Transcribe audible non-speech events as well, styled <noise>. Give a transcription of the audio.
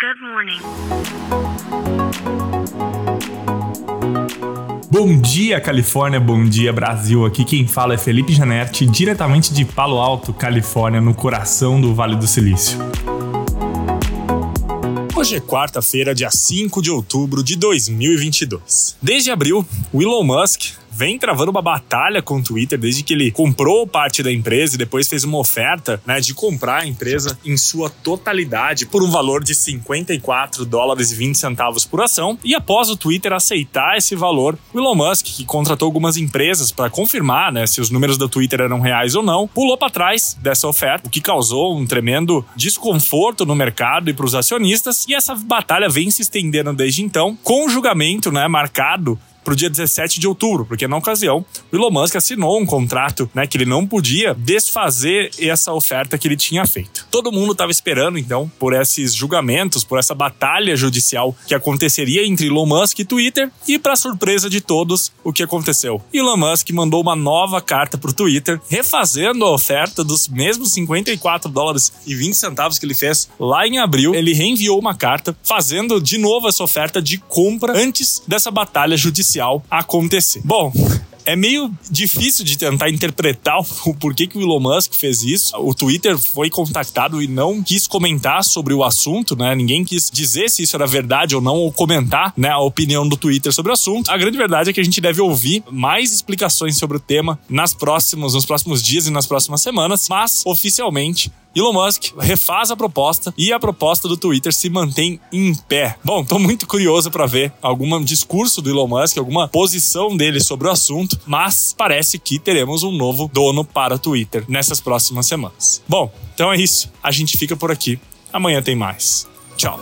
Good morning. Bom dia, Califórnia, bom dia, Brasil. Aqui quem fala é Felipe Janetti, diretamente de Palo Alto, Califórnia, no coração do Vale do Silício. Hoje é quarta-feira, dia 5 de outubro de 2022. Desde abril, o Elon Musk vem travando uma batalha com o Twitter desde que ele comprou parte da empresa e depois fez uma oferta né, de comprar a empresa em sua totalidade por um valor de 54 dólares e 20 centavos por ação. E após o Twitter aceitar esse valor, o Elon Musk, que contratou algumas empresas para confirmar né, se os números do Twitter eram reais ou não, pulou para trás dessa oferta, o que causou um tremendo desconforto no mercado e para os acionistas. E essa batalha vem se estendendo desde então, com o julgamento né, marcado para o dia 17 de outubro, porque na ocasião o Elon Musk assinou um contrato né, que ele não podia desfazer essa oferta que ele tinha feito. Todo mundo estava esperando então por esses julgamentos, por essa batalha judicial que aconteceria entre Elon Musk e Twitter e para surpresa de todos, o que aconteceu? Elon Musk mandou uma nova carta para o Twitter, refazendo a oferta dos mesmos 54 dólares e 20 centavos que ele fez lá em abril. Ele reenviou uma carta fazendo de novo essa oferta de compra antes dessa batalha judicial judicial acontecer. Bom, é meio difícil de tentar interpretar <laughs> o porquê que o Elon Musk fez isso. O Twitter foi contactado e não quis comentar sobre o assunto, né? Ninguém quis dizer se isso era verdade ou não, ou comentar né, a opinião do Twitter sobre o assunto. A grande verdade é que a gente deve ouvir mais explicações sobre o tema nas próximos, nos próximos dias e nas próximas semanas, mas oficialmente Elon Musk refaz a proposta e a proposta do Twitter se mantém em pé. Bom, tô muito curioso para ver algum discurso do Elon Musk, alguma posição dele sobre o assunto, mas parece que teremos um novo dono para o Twitter nessas próximas semanas. Bom, então é isso. A gente fica por aqui. Amanhã tem mais. Tchau.